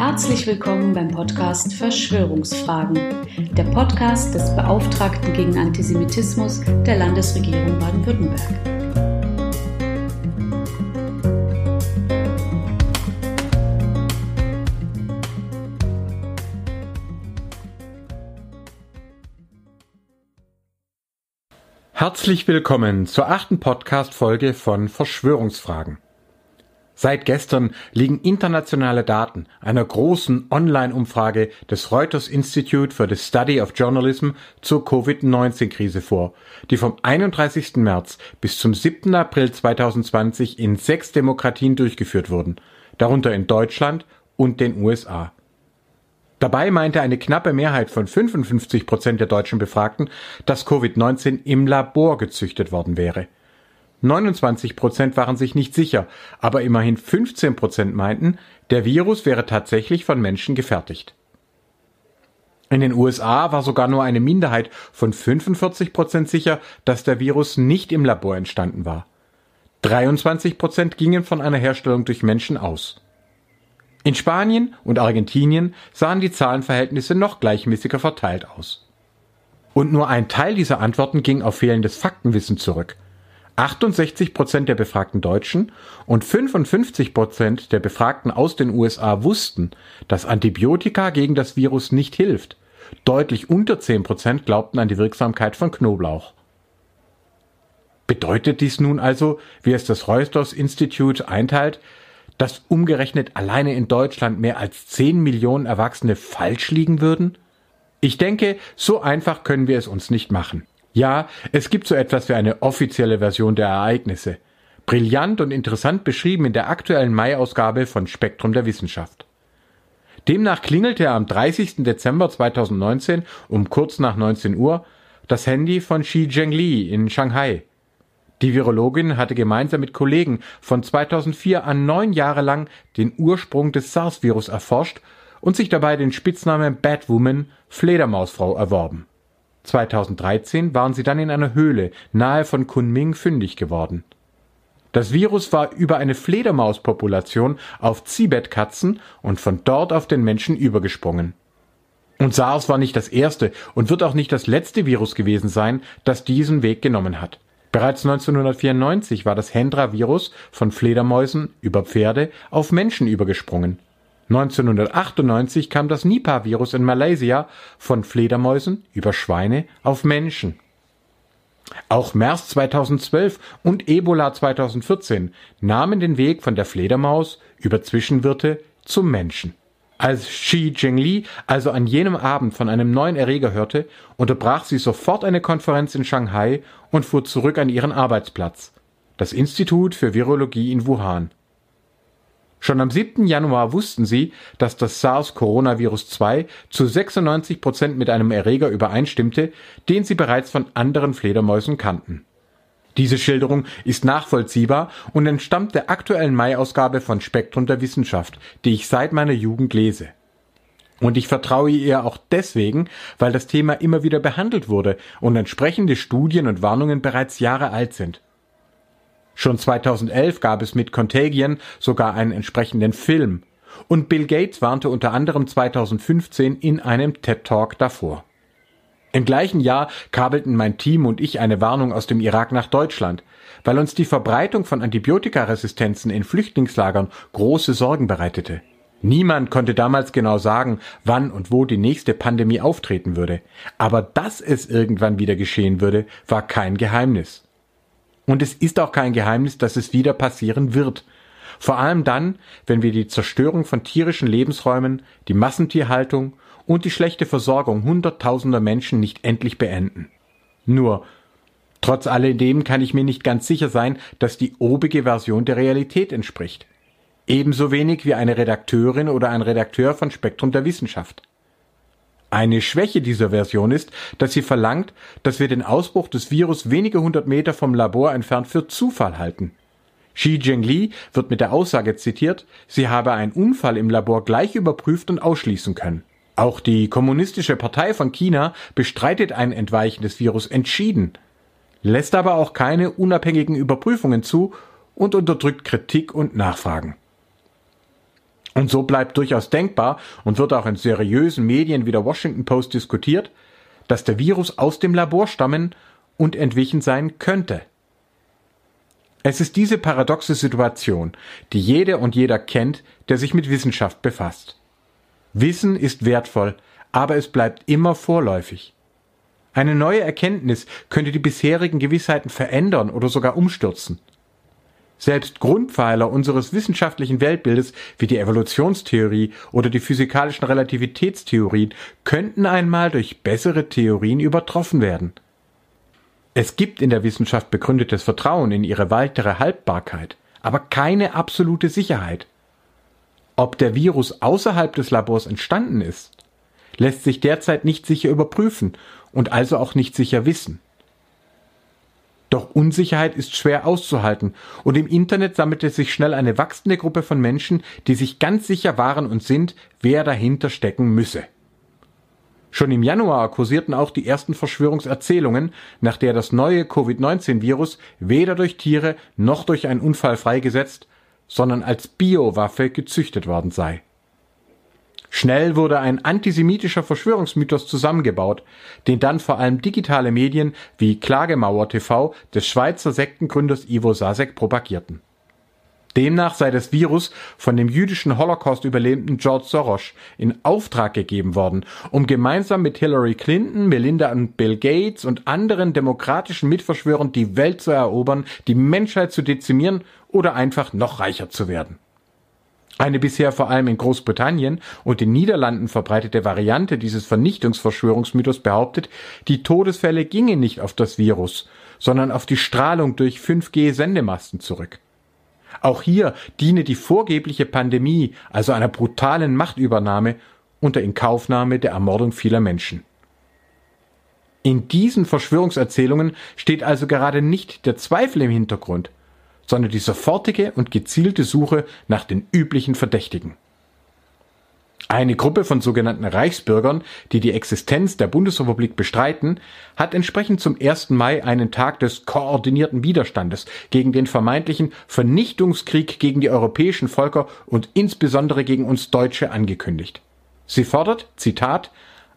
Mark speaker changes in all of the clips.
Speaker 1: Herzlich willkommen beim Podcast Verschwörungsfragen, der Podcast des Beauftragten gegen Antisemitismus der Landesregierung Baden-Württemberg.
Speaker 2: Herzlich willkommen zur achten Podcast-Folge von Verschwörungsfragen. Seit gestern liegen internationale Daten einer großen Online-Umfrage des Reuters Institute for the Study of Journalism zur Covid-19-Krise vor, die vom 31. März bis zum 7. April 2020 in sechs Demokratien durchgeführt wurden, darunter in Deutschland und den USA. Dabei meinte eine knappe Mehrheit von 55 Prozent der deutschen Befragten, dass Covid-19 im Labor gezüchtet worden wäre. 29 Prozent waren sich nicht sicher, aber immerhin 15 Prozent meinten, der Virus wäre tatsächlich von Menschen gefertigt. In den USA war sogar nur eine Minderheit von 45 Prozent sicher, dass der Virus nicht im Labor entstanden war. 23 Prozent gingen von einer Herstellung durch Menschen aus. In Spanien und Argentinien sahen die Zahlenverhältnisse noch gleichmäßiger verteilt aus. Und nur ein Teil dieser Antworten ging auf fehlendes Faktenwissen zurück. 68 Prozent der befragten Deutschen und 55 Prozent der Befragten aus den USA wussten, dass Antibiotika gegen das Virus nicht hilft. Deutlich unter 10 Prozent glaubten an die Wirksamkeit von Knoblauch. Bedeutet dies nun also, wie es das Reuters Institute einteilt, dass umgerechnet alleine in Deutschland mehr als 10 Millionen Erwachsene falsch liegen würden? Ich denke, so einfach können wir es uns nicht machen. Ja, es gibt so etwas wie eine offizielle Version der Ereignisse. Brillant und interessant beschrieben in der aktuellen Mai-Ausgabe von Spektrum der Wissenschaft. Demnach klingelte am 30. Dezember 2019 um kurz nach 19 Uhr das Handy von Xi Zhengli in Shanghai. Die Virologin hatte gemeinsam mit Kollegen von 2004 an neun Jahre lang den Ursprung des SARS-Virus erforscht und sich dabei den Spitznamen Batwoman Fledermausfrau erworben. 2013 waren sie dann in einer Höhle nahe von Kunming fündig geworden. Das Virus war über eine Fledermauspopulation auf Zibetkatzen und von dort auf den Menschen übergesprungen. Und SARS war nicht das erste und wird auch nicht das letzte Virus gewesen sein, das diesen Weg genommen hat. Bereits 1994 war das Hendra-Virus von Fledermäusen über Pferde auf Menschen übergesprungen. 1998 kam das Nipah-Virus in Malaysia von Fledermäusen über Schweine auf Menschen. Auch MERS 2012 und Ebola 2014 nahmen den Weg von der Fledermaus über Zwischenwirte zum Menschen. Als Xi Zhengli also an jenem Abend von einem neuen Erreger hörte, unterbrach sie sofort eine Konferenz in Shanghai und fuhr zurück an ihren Arbeitsplatz, das Institut für Virologie in Wuhan. Schon am 7. Januar wussten sie, dass das SARS-Coronavirus 2 zu 96 Prozent mit einem Erreger übereinstimmte, den sie bereits von anderen Fledermäusen kannten. Diese Schilderung ist nachvollziehbar und entstammt der aktuellen Mai-Ausgabe von Spektrum der Wissenschaft, die ich seit meiner Jugend lese. Und ich vertraue ihr auch deswegen, weil das Thema immer wieder behandelt wurde und entsprechende Studien und Warnungen bereits Jahre alt sind. Schon 2011 gab es mit Contagion sogar einen entsprechenden Film. Und Bill Gates warnte unter anderem 2015 in einem TED Talk davor. Im gleichen Jahr kabelten mein Team und ich eine Warnung aus dem Irak nach Deutschland, weil uns die Verbreitung von Antibiotikaresistenzen in Flüchtlingslagern große Sorgen bereitete. Niemand konnte damals genau sagen, wann und wo die nächste Pandemie auftreten würde, aber dass es irgendwann wieder geschehen würde, war kein Geheimnis. Und es ist auch kein Geheimnis, dass es wieder passieren wird. Vor allem dann, wenn wir die Zerstörung von tierischen Lebensräumen, die Massentierhaltung und die schlechte Versorgung hunderttausender Menschen nicht endlich beenden. Nur, trotz alledem kann ich mir nicht ganz sicher sein, dass die obige Version der Realität entspricht. Ebenso wenig wie eine Redakteurin oder ein Redakteur von Spektrum der Wissenschaft. Eine Schwäche dieser Version ist, dass sie verlangt, dass wir den Ausbruch des Virus wenige hundert Meter vom Labor entfernt für Zufall halten. Xi Zhengli wird mit der Aussage zitiert, sie habe einen Unfall im Labor gleich überprüft und ausschließen können. Auch die Kommunistische Partei von China bestreitet ein Entweichen des Virus entschieden, lässt aber auch keine unabhängigen Überprüfungen zu und unterdrückt Kritik und Nachfragen. Und so bleibt durchaus denkbar und wird auch in seriösen Medien wie der Washington Post diskutiert, dass der Virus aus dem Labor stammen und entwichen sein könnte. Es ist diese paradoxe Situation, die jede und jeder kennt, der sich mit Wissenschaft befasst. Wissen ist wertvoll, aber es bleibt immer vorläufig. Eine neue Erkenntnis könnte die bisherigen Gewissheiten verändern oder sogar umstürzen. Selbst Grundpfeiler unseres wissenschaftlichen Weltbildes wie die Evolutionstheorie oder die physikalischen Relativitätstheorien könnten einmal durch bessere Theorien übertroffen werden. Es gibt in der Wissenschaft begründetes Vertrauen in ihre weitere Haltbarkeit, aber keine absolute Sicherheit. Ob der Virus außerhalb des Labors entstanden ist, lässt sich derzeit nicht sicher überprüfen und also auch nicht sicher wissen. Doch Unsicherheit ist schwer auszuhalten, und im Internet sammelte sich schnell eine wachsende Gruppe von Menschen, die sich ganz sicher waren und sind, wer dahinter stecken müsse. Schon im Januar kursierten auch die ersten Verschwörungserzählungen, nach der das neue Covid-19-Virus weder durch Tiere noch durch einen Unfall freigesetzt, sondern als Biowaffe gezüchtet worden sei. Schnell wurde ein antisemitischer Verschwörungsmythos zusammengebaut, den dann vor allem digitale Medien wie Klagemauer TV des Schweizer Sektengründers Ivo Sasek propagierten. Demnach sei das Virus von dem jüdischen Holocaust-Überlebenden George Soros in Auftrag gegeben worden, um gemeinsam mit Hillary Clinton, Melinda und Bill Gates und anderen demokratischen Mitverschwörern die Welt zu erobern, die Menschheit zu dezimieren oder einfach noch reicher zu werden. Eine bisher vor allem in Großbritannien und den Niederlanden verbreitete Variante dieses Vernichtungsverschwörungsmythos behauptet, die Todesfälle gingen nicht auf das Virus, sondern auf die Strahlung durch 5G-Sendemasten zurück. Auch hier diene die vorgebliche Pandemie, also einer brutalen Machtübernahme, unter Inkaufnahme der Ermordung vieler Menschen. In diesen Verschwörungserzählungen steht also gerade nicht der Zweifel im Hintergrund, sondern die sofortige und gezielte Suche nach den üblichen Verdächtigen. Eine Gruppe von sogenannten Reichsbürgern, die die Existenz der Bundesrepublik bestreiten, hat entsprechend zum 1. Mai einen Tag des koordinierten Widerstandes gegen den vermeintlichen Vernichtungskrieg gegen die europäischen Völker und insbesondere gegen uns Deutsche angekündigt. Sie fordert, Zitat,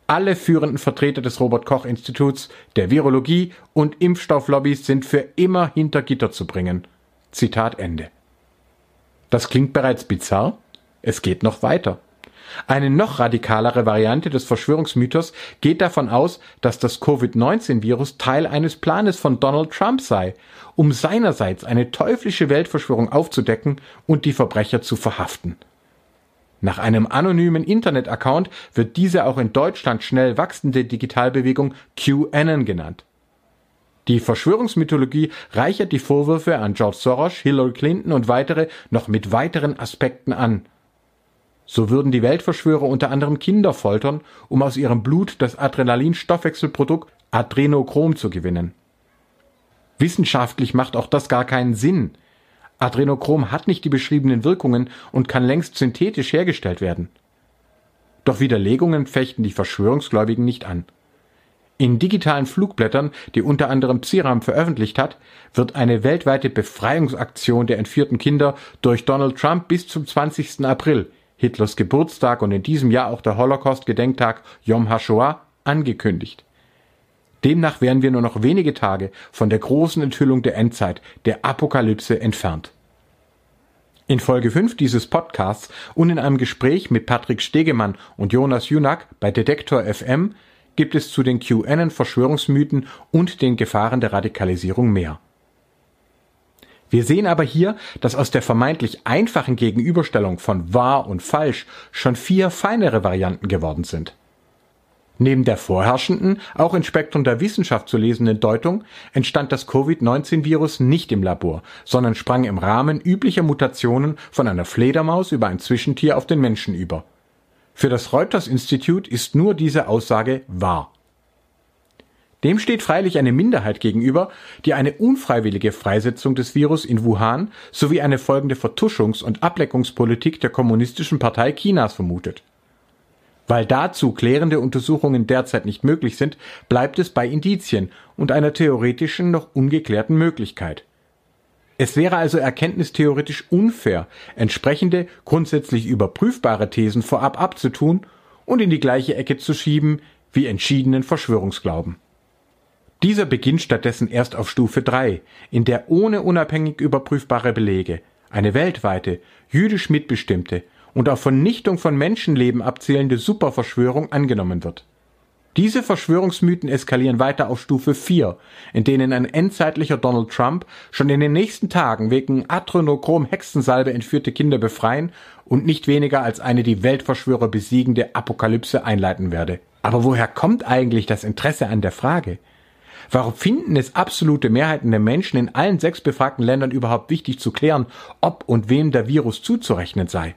Speaker 2: alle führenden Vertreter des Robert Koch Instituts, der Virologie und Impfstofflobbys sind für immer hinter Gitter zu bringen. Zitat Ende. Das klingt bereits bizarr. Es geht noch weiter. Eine noch radikalere Variante des Verschwörungsmythos geht davon aus, dass das Covid-19-Virus Teil eines Planes von Donald Trump sei, um seinerseits eine teuflische Weltverschwörung aufzudecken und die Verbrecher zu verhaften. Nach einem anonymen Internet-Account wird diese auch in Deutschland schnell wachsende Digitalbewegung QAnon genannt. Die Verschwörungsmythologie reichert die Vorwürfe an George Soros, Hillary Clinton und weitere noch mit weiteren Aspekten an. So würden die Weltverschwörer unter anderem Kinder foltern, um aus ihrem Blut das Adrenalinstoffwechselprodukt Adrenochrom zu gewinnen. Wissenschaftlich macht auch das gar keinen Sinn. Adrenochrom hat nicht die beschriebenen Wirkungen und kann längst synthetisch hergestellt werden. Doch Widerlegungen fechten die Verschwörungsgläubigen nicht an. In digitalen Flugblättern, die unter anderem Psiram veröffentlicht hat, wird eine weltweite Befreiungsaktion der entführten Kinder durch Donald Trump bis zum 20. April, Hitlers Geburtstag und in diesem Jahr auch der Holocaust-Gedenktag Yom HaShoah, angekündigt. Demnach wären wir nur noch wenige Tage von der großen Enthüllung der Endzeit, der Apokalypse entfernt. In Folge 5 dieses Podcasts und in einem Gespräch mit Patrick Stegemann und Jonas Junak bei Detektor FM gibt es zu den QAnon-Verschwörungsmythen und den Gefahren der Radikalisierung mehr. Wir sehen aber hier, dass aus der vermeintlich einfachen Gegenüberstellung von wahr und falsch schon vier feinere Varianten geworden sind. Neben der vorherrschenden, auch in Spektrum der Wissenschaft zu lesenden Deutung entstand das Covid-19-Virus nicht im Labor, sondern sprang im Rahmen üblicher Mutationen von einer Fledermaus über ein Zwischentier auf den Menschen über. Für das Reuters-Institut ist nur diese Aussage wahr. Dem steht freilich eine Minderheit gegenüber, die eine unfreiwillige Freisetzung des Virus in Wuhan sowie eine folgende Vertuschungs- und Ableckungspolitik der Kommunistischen Partei Chinas vermutet. Weil dazu klärende Untersuchungen derzeit nicht möglich sind, bleibt es bei Indizien und einer theoretischen noch ungeklärten Möglichkeit. Es wäre also erkenntnistheoretisch unfair, entsprechende, grundsätzlich überprüfbare Thesen vorab abzutun und in die gleiche Ecke zu schieben wie entschiedenen Verschwörungsglauben. Dieser beginnt stattdessen erst auf Stufe 3, in der ohne unabhängig überprüfbare Belege eine weltweite, jüdisch mitbestimmte und auf Vernichtung von Menschenleben abzielende Superverschwörung angenommen wird. Diese Verschwörungsmythen eskalieren weiter auf Stufe 4, in denen ein endzeitlicher Donald Trump schon in den nächsten Tagen wegen Adrenochrom Hexensalbe entführte Kinder befreien und nicht weniger als eine die Weltverschwörer besiegende Apokalypse einleiten werde. Aber woher kommt eigentlich das Interesse an der Frage? Warum finden es absolute Mehrheiten der Menschen in allen sechs befragten Ländern überhaupt wichtig zu klären, ob und wem der Virus zuzurechnen sei?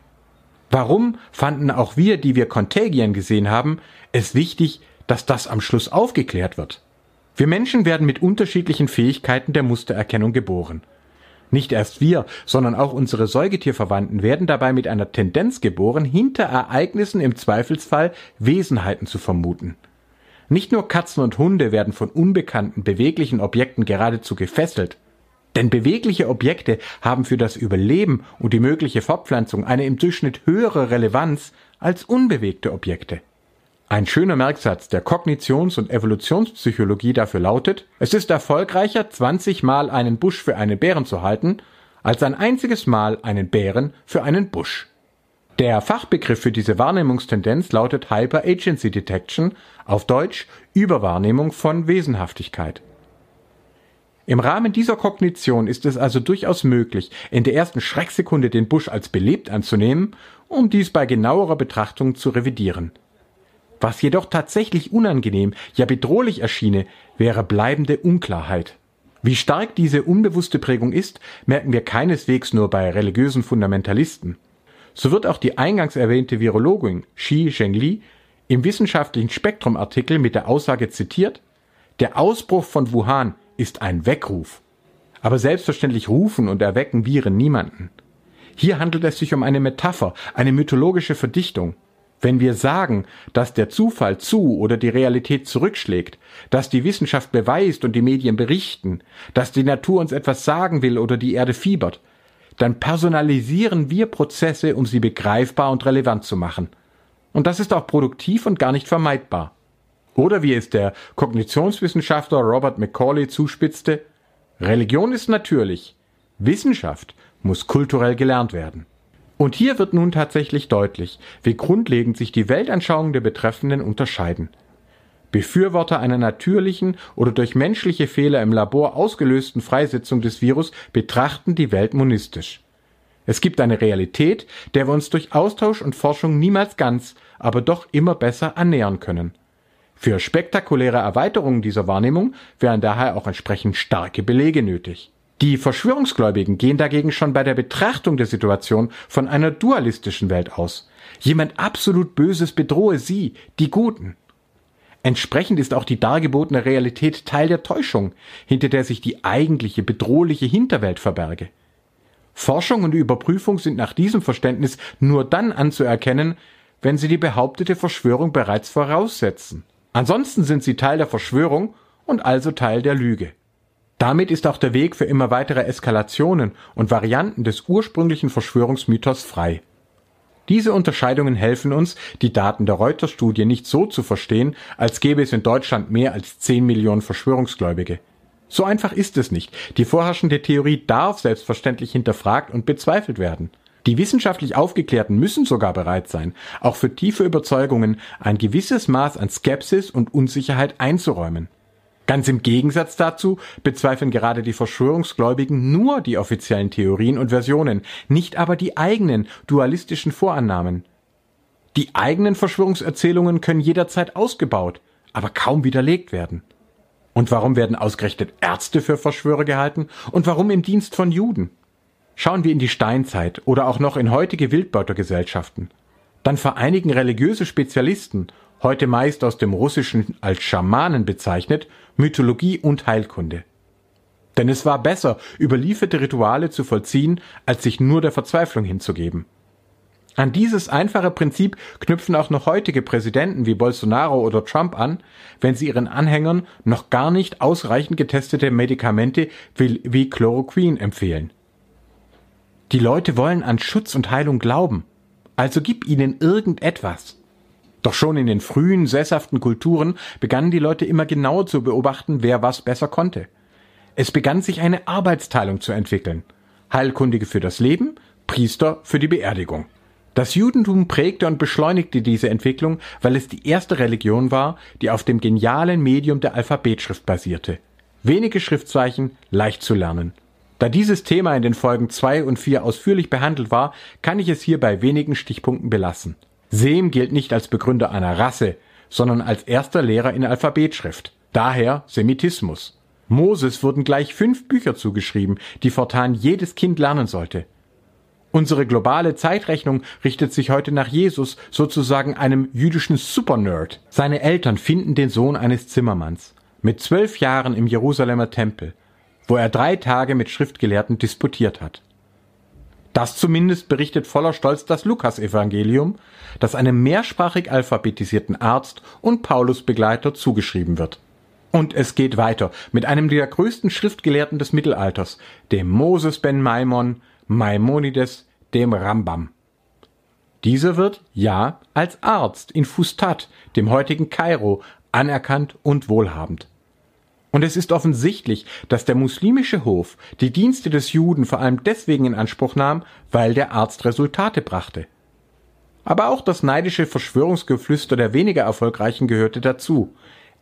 Speaker 2: Warum fanden auch wir, die wir Contagien gesehen haben, es wichtig, dass das am Schluss aufgeklärt wird. Wir Menschen werden mit unterschiedlichen Fähigkeiten der Mustererkennung geboren. Nicht erst wir, sondern auch unsere Säugetierverwandten werden dabei mit einer Tendenz geboren, hinter Ereignissen im Zweifelsfall Wesenheiten zu vermuten. Nicht nur Katzen und Hunde werden von unbekannten beweglichen Objekten geradezu gefesselt, denn bewegliche Objekte haben für das Überleben und die mögliche Fortpflanzung eine im Durchschnitt höhere Relevanz als unbewegte Objekte. Ein schöner Merksatz der Kognitions- und Evolutionspsychologie dafür lautet, es ist erfolgreicher, 20 Mal einen Busch für einen Bären zu halten, als ein einziges Mal einen Bären für einen Busch. Der Fachbegriff für diese Wahrnehmungstendenz lautet Hyper Agency Detection, auf Deutsch Überwahrnehmung von Wesenhaftigkeit. Im Rahmen dieser Kognition ist es also durchaus möglich, in der ersten Schrecksekunde den Busch als belebt anzunehmen, um dies bei genauerer Betrachtung zu revidieren. Was jedoch tatsächlich unangenehm, ja bedrohlich erschiene, wäre bleibende Unklarheit. Wie stark diese unbewusste Prägung ist, merken wir keineswegs nur bei religiösen Fundamentalisten. So wird auch die eingangs erwähnte Virologin Xi Zhengli im wissenschaftlichen Spektrum-Artikel mit der Aussage zitiert, der Ausbruch von Wuhan ist ein Weckruf. Aber selbstverständlich rufen und erwecken Viren niemanden. Hier handelt es sich um eine Metapher, eine mythologische Verdichtung. Wenn wir sagen, dass der Zufall zu oder die Realität zurückschlägt, dass die Wissenschaft beweist und die Medien berichten, dass die Natur uns etwas sagen will oder die Erde fiebert, dann personalisieren wir Prozesse, um sie begreifbar und relevant zu machen. Und das ist auch produktiv und gar nicht vermeidbar. Oder wie es der Kognitionswissenschaftler Robert Macaulay zuspitzte, Religion ist natürlich, Wissenschaft muss kulturell gelernt werden. Und hier wird nun tatsächlich deutlich, wie grundlegend sich die Weltanschauungen der Betreffenden unterscheiden. Befürworter einer natürlichen oder durch menschliche Fehler im Labor ausgelösten Freisetzung des Virus betrachten die Welt monistisch. Es gibt eine Realität, der wir uns durch Austausch und Forschung niemals ganz, aber doch immer besser annähern können. Für spektakuläre Erweiterungen dieser Wahrnehmung wären daher auch entsprechend starke Belege nötig. Die Verschwörungsgläubigen gehen dagegen schon bei der Betrachtung der Situation von einer dualistischen Welt aus. Jemand absolut Böses bedrohe sie, die Guten. Entsprechend ist auch die dargebotene Realität Teil der Täuschung, hinter der sich die eigentliche bedrohliche Hinterwelt verberge. Forschung und Überprüfung sind nach diesem Verständnis nur dann anzuerkennen, wenn sie die behauptete Verschwörung bereits voraussetzen. Ansonsten sind sie Teil der Verschwörung und also Teil der Lüge. Damit ist auch der Weg für immer weitere Eskalationen und Varianten des ursprünglichen Verschwörungsmythos frei. Diese Unterscheidungen helfen uns, die Daten der Reuters-Studie nicht so zu verstehen, als gäbe es in Deutschland mehr als 10 Millionen Verschwörungsgläubige. So einfach ist es nicht. Die vorherrschende Theorie darf selbstverständlich hinterfragt und bezweifelt werden. Die wissenschaftlich Aufgeklärten müssen sogar bereit sein, auch für tiefe Überzeugungen ein gewisses Maß an Skepsis und Unsicherheit einzuräumen. Ganz im Gegensatz dazu bezweifeln gerade die Verschwörungsgläubigen nur die offiziellen Theorien und Versionen, nicht aber die eigenen dualistischen Vorannahmen. Die eigenen Verschwörungserzählungen können jederzeit ausgebaut, aber kaum widerlegt werden. Und warum werden ausgerechnet Ärzte für Verschwörer gehalten und warum im Dienst von Juden? Schauen wir in die Steinzeit oder auch noch in heutige Wildbeutergesellschaften. Dann vereinigen religiöse Spezialisten heute meist aus dem Russischen als Schamanen bezeichnet, Mythologie und Heilkunde. Denn es war besser, überlieferte Rituale zu vollziehen, als sich nur der Verzweiflung hinzugeben. An dieses einfache Prinzip knüpfen auch noch heutige Präsidenten wie Bolsonaro oder Trump an, wenn sie ihren Anhängern noch gar nicht ausreichend getestete Medikamente wie, Chloroquin empfehlen. Die Leute wollen an Schutz und Heilung glauben, also gib ihnen irgendetwas. Doch schon in den frühen, sesshaften Kulturen begannen die Leute immer genauer zu beobachten, wer was besser konnte. Es begann sich eine Arbeitsteilung zu entwickeln. Heilkundige für das Leben, Priester für die Beerdigung. Das Judentum prägte und beschleunigte diese Entwicklung, weil es die erste Religion war, die auf dem genialen Medium der Alphabetschrift basierte. Wenige Schriftzeichen, leicht zu lernen. Da dieses Thema in den Folgen 2 und 4 ausführlich behandelt war, kann ich es hier bei wenigen Stichpunkten belassen. Sem gilt nicht als Begründer einer Rasse, sondern als erster Lehrer in Alphabetschrift. Daher Semitismus. Moses wurden gleich fünf Bücher zugeschrieben, die fortan jedes Kind lernen sollte. Unsere globale Zeitrechnung richtet sich heute nach Jesus, sozusagen einem jüdischen Supernerd. Seine Eltern finden den Sohn eines Zimmermanns. Mit zwölf Jahren im Jerusalemer Tempel, wo er drei Tage mit Schriftgelehrten disputiert hat. Das zumindest berichtet voller Stolz das Lukasevangelium, das einem mehrsprachig alphabetisierten Arzt und Paulusbegleiter zugeschrieben wird. Und es geht weiter mit einem der größten Schriftgelehrten des Mittelalters, dem Moses ben Maimon, Maimonides dem Rambam. Dieser wird, ja, als Arzt in Fustat, dem heutigen Kairo, anerkannt und wohlhabend. Und es ist offensichtlich, dass der muslimische Hof die Dienste des Juden vor allem deswegen in Anspruch nahm, weil der Arzt Resultate brachte. Aber auch das neidische Verschwörungsgeflüster der weniger erfolgreichen gehörte dazu.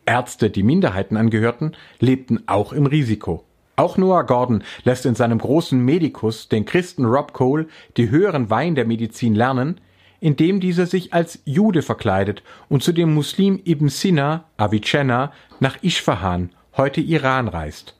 Speaker 2: Ärzte, die Minderheiten angehörten, lebten auch im Risiko. Auch Noah Gordon lässt in seinem großen Medikus den Christen Rob Cole die höheren Wein der Medizin lernen, indem dieser sich als Jude verkleidet und zu dem Muslim Ibn Sina, Avicenna, nach Isfahan, heute Iran reist.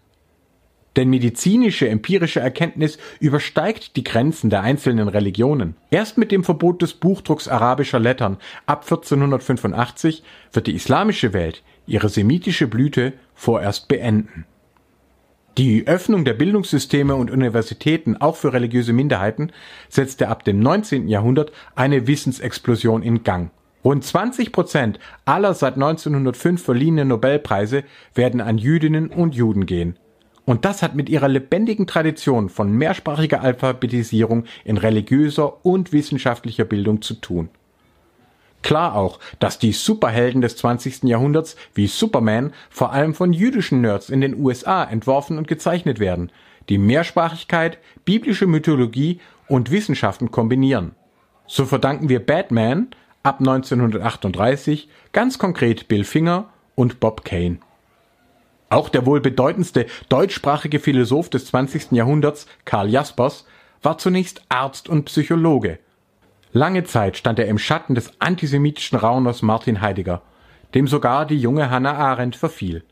Speaker 2: Denn medizinische empirische Erkenntnis übersteigt die Grenzen der einzelnen Religionen. Erst mit dem Verbot des Buchdrucks arabischer Lettern ab 1485 wird die islamische Welt ihre semitische Blüte vorerst beenden. Die Öffnung der Bildungssysteme und Universitäten auch für religiöse Minderheiten setzte ab dem 19. Jahrhundert eine Wissensexplosion in Gang. Rund 20 Prozent aller seit 1905 verliehenen Nobelpreise werden an Jüdinnen und Juden gehen. Und das hat mit ihrer lebendigen Tradition von mehrsprachiger Alphabetisierung in religiöser und wissenschaftlicher Bildung zu tun. Klar auch, dass die Superhelden des 20. Jahrhunderts wie Superman vor allem von jüdischen Nerds in den USA entworfen und gezeichnet werden, die Mehrsprachigkeit, biblische Mythologie und Wissenschaften kombinieren. So verdanken wir Batman ab 1938 ganz konkret Bill Finger und Bob Kane. Auch der wohl bedeutendste deutschsprachige Philosoph des 20. Jahrhunderts, Karl Jaspers, war zunächst Arzt und Psychologe Lange Zeit stand er im Schatten des antisemitischen Rauners Martin Heidegger, dem sogar die junge Hannah Arendt verfiel.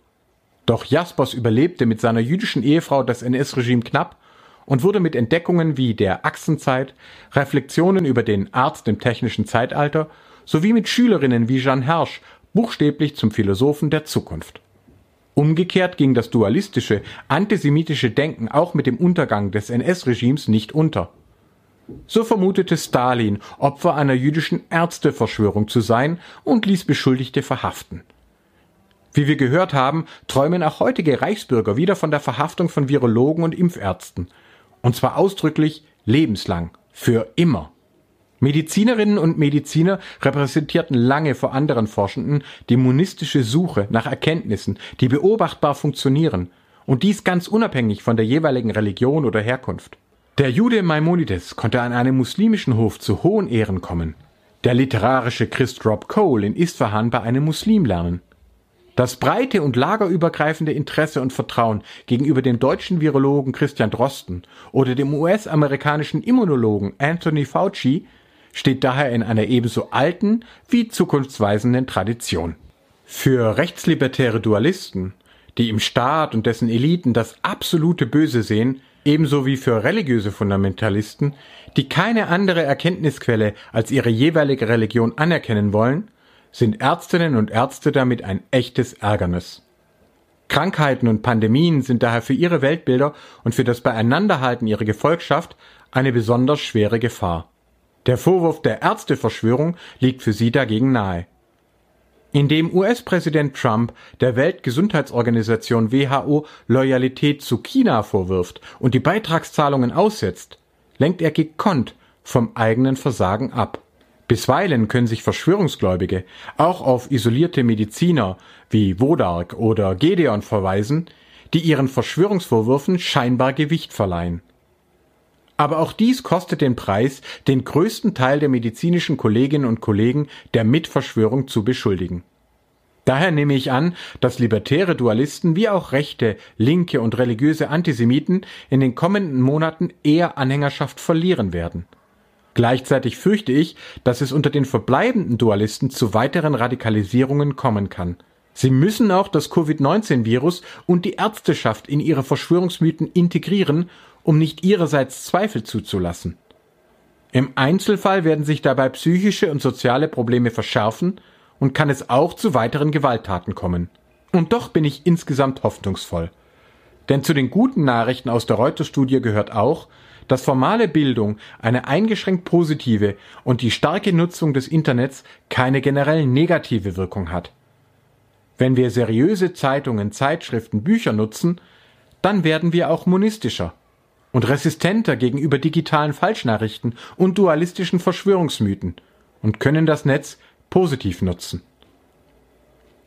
Speaker 2: Doch Jaspers überlebte mit seiner jüdischen Ehefrau das NS-Regime knapp und wurde mit Entdeckungen wie der Achsenzeit, Reflexionen über den Arzt im technischen Zeitalter sowie mit Schülerinnen wie Jeanne Hersch buchstäblich zum Philosophen der Zukunft. Umgekehrt ging das dualistische, antisemitische Denken auch mit dem Untergang des NS-Regimes nicht unter. So vermutete Stalin, Opfer einer jüdischen Ärzteverschwörung zu sein und ließ Beschuldigte verhaften. Wie wir gehört haben, träumen auch heutige Reichsbürger wieder von der Verhaftung von Virologen und Impfärzten. Und zwar ausdrücklich lebenslang, für immer. Medizinerinnen und Mediziner repräsentierten lange vor anderen Forschenden die monistische Suche nach Erkenntnissen, die beobachtbar funktionieren, und dies ganz unabhängig von der jeweiligen Religion oder Herkunft. Der Jude Maimonides konnte an einem muslimischen Hof zu hohen Ehren kommen. Der literarische Christ Rob Cole in Isfahan bei einem Muslim lernen. Das breite und lagerübergreifende Interesse und Vertrauen gegenüber dem deutschen Virologen Christian Drosten oder dem US-amerikanischen Immunologen Anthony Fauci steht daher in einer ebenso alten wie zukunftsweisenden Tradition. Für rechtslibertäre Dualisten, die im Staat und dessen Eliten das absolute Böse sehen, ebenso wie für religiöse Fundamentalisten, die keine andere Erkenntnisquelle als ihre jeweilige Religion anerkennen wollen, sind Ärztinnen und Ärzte damit ein echtes Ärgernis. Krankheiten und Pandemien sind daher für ihre Weltbilder und für das Beieinanderhalten ihrer Gefolgschaft eine besonders schwere Gefahr. Der Vorwurf der Ärzteverschwörung liegt für sie dagegen nahe. Indem US-Präsident Trump der Weltgesundheitsorganisation WHO Loyalität zu China vorwirft und die Beitragszahlungen aussetzt, lenkt er gekonnt vom eigenen Versagen ab. Bisweilen können sich Verschwörungsgläubige auch auf isolierte Mediziner wie Wodark oder Gedeon verweisen, die ihren Verschwörungsvorwürfen scheinbar Gewicht verleihen. Aber auch dies kostet den Preis, den größten Teil der medizinischen Kolleginnen und Kollegen der Mitverschwörung zu beschuldigen. Daher nehme ich an, dass libertäre Dualisten wie auch rechte, linke und religiöse Antisemiten in den kommenden Monaten eher Anhängerschaft verlieren werden. Gleichzeitig fürchte ich, dass es unter den verbleibenden Dualisten zu weiteren Radikalisierungen kommen kann. Sie müssen auch das Covid-19-Virus und die Ärzteschaft in ihre Verschwörungsmythen integrieren, um nicht ihrerseits Zweifel zuzulassen. Im Einzelfall werden sich dabei psychische und soziale Probleme verschärfen und kann es auch zu weiteren Gewalttaten kommen. Und doch bin ich insgesamt hoffnungsvoll. Denn zu den guten Nachrichten aus der Reuters-Studie gehört auch, dass formale Bildung eine eingeschränkt positive und die starke Nutzung des Internets keine generell negative Wirkung hat. Wenn wir seriöse Zeitungen, Zeitschriften, Bücher nutzen, dann werden wir auch monistischer und resistenter gegenüber digitalen Falschnachrichten und dualistischen Verschwörungsmythen und können das Netz positiv nutzen.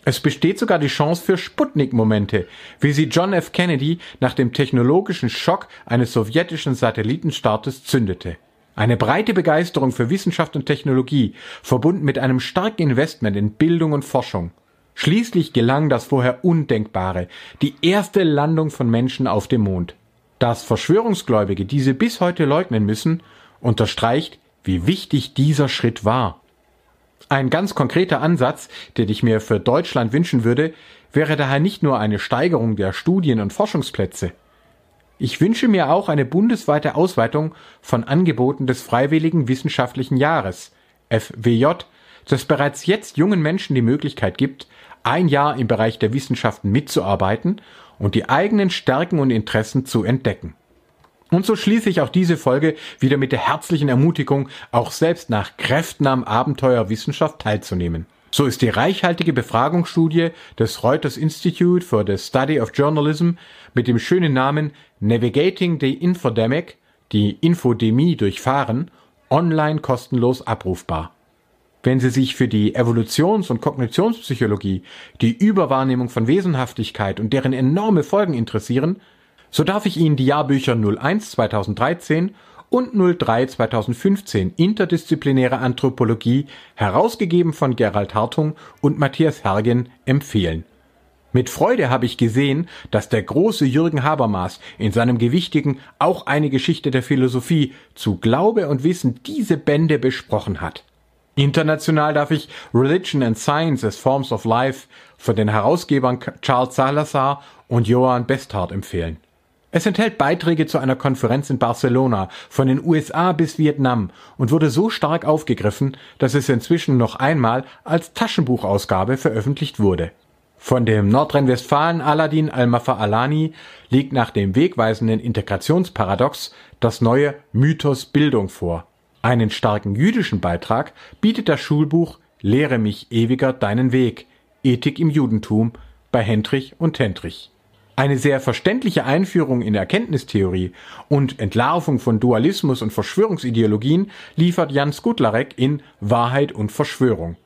Speaker 2: Es besteht sogar die Chance für Sputnik-Momente, wie sie John F. Kennedy nach dem technologischen Schock eines sowjetischen Satellitenstartes zündete. Eine breite Begeisterung für Wissenschaft und Technologie, verbunden mit einem starken Investment in Bildung und Forschung. Schließlich gelang das vorher Undenkbare, die erste Landung von Menschen auf dem Mond. Dass Verschwörungsgläubige diese bis heute leugnen müssen, unterstreicht, wie wichtig dieser Schritt war. Ein ganz konkreter Ansatz, den ich mir für Deutschland wünschen würde, wäre daher nicht nur eine Steigerung der Studien- und Forschungsplätze. Ich wünsche mir auch eine bundesweite Ausweitung von Angeboten des Freiwilligen Wissenschaftlichen Jahres, FWJ, das bereits jetzt jungen Menschen die Möglichkeit gibt, ein Jahr im Bereich der Wissenschaften mitzuarbeiten und die eigenen Stärken und Interessen zu entdecken. Und so schließe ich auch diese Folge wieder mit der herzlichen Ermutigung, auch selbst nach Kräften am Abenteuer Wissenschaft teilzunehmen. So ist die reichhaltige Befragungsstudie des Reuters Institute for the Study of Journalism mit dem schönen Namen Navigating the Infodemic, die Infodemie durchfahren, online kostenlos abrufbar. Wenn Sie sich für die Evolutions- und Kognitionspsychologie, die Überwahrnehmung von Wesenhaftigkeit und deren enorme Folgen interessieren, so darf ich Ihnen die Jahrbücher 01 2013 und 03 2015 Interdisziplinäre Anthropologie, herausgegeben von Gerald Hartung und Matthias Hergen, empfehlen. Mit Freude habe ich gesehen, dass der große Jürgen Habermas in seinem gewichtigen Auch eine Geschichte der Philosophie zu Glaube und Wissen diese Bände besprochen hat. International darf ich Religion and Science as Forms of Life von den Herausgebern Charles Salazar und Johann Besthardt empfehlen. Es enthält Beiträge zu einer Konferenz in Barcelona von den USA bis Vietnam und wurde so stark aufgegriffen, dass es inzwischen noch einmal als Taschenbuchausgabe veröffentlicht wurde. Von dem Nordrhein-Westfalen Aladin Al-Mafa Alani liegt nach dem wegweisenden Integrationsparadox das neue Mythos Bildung vor. Einen starken jüdischen Beitrag bietet das Schulbuch Lehre mich ewiger deinen Weg Ethik im Judentum bei Hendrich und Hendrich. Eine sehr verständliche Einführung in Erkenntnistheorie und Entlarvung von Dualismus und Verschwörungsideologien liefert Jan Skutlarek in Wahrheit und Verschwörung.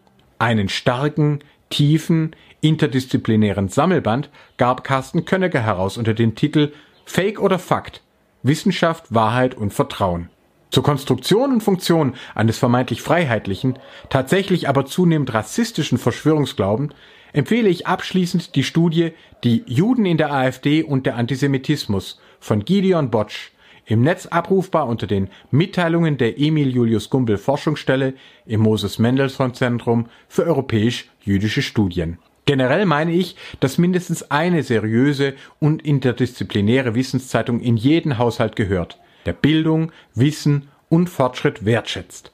Speaker 2: Einen starken, tiefen, interdisziplinären Sammelband gab Carsten Könneger heraus unter dem Titel Fake oder Fakt Wissenschaft, Wahrheit und Vertrauen. Zur Konstruktion und Funktion eines vermeintlich freiheitlichen, tatsächlich aber zunehmend rassistischen Verschwörungsglauben empfehle ich abschließend die Studie Die Juden in der AfD und der Antisemitismus von Gideon Botsch, im Netz abrufbar unter den Mitteilungen der Emil Julius Gumbel Forschungsstelle im Moses Mendelssohn Zentrum für europäisch-jüdische Studien. Generell meine ich, dass mindestens eine seriöse und interdisziplinäre Wissenszeitung in jeden Haushalt gehört, der Bildung, Wissen und Fortschritt wertschätzt.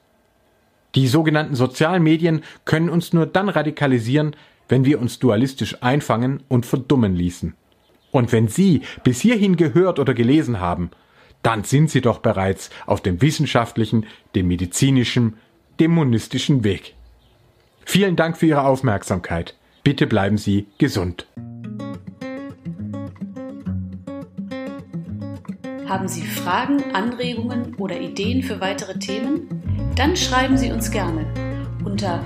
Speaker 2: Die sogenannten sozialen Medien können uns nur dann radikalisieren, wenn wir uns dualistisch einfangen und verdummen ließen. Und wenn Sie bis hierhin gehört oder gelesen haben, dann sind Sie doch bereits auf dem wissenschaftlichen, dem medizinischen, dem monistischen Weg. Vielen Dank für Ihre Aufmerksamkeit. Bitte bleiben Sie gesund.
Speaker 1: Haben Sie Fragen, Anregungen oder Ideen für weitere Themen? Dann schreiben Sie uns gerne unter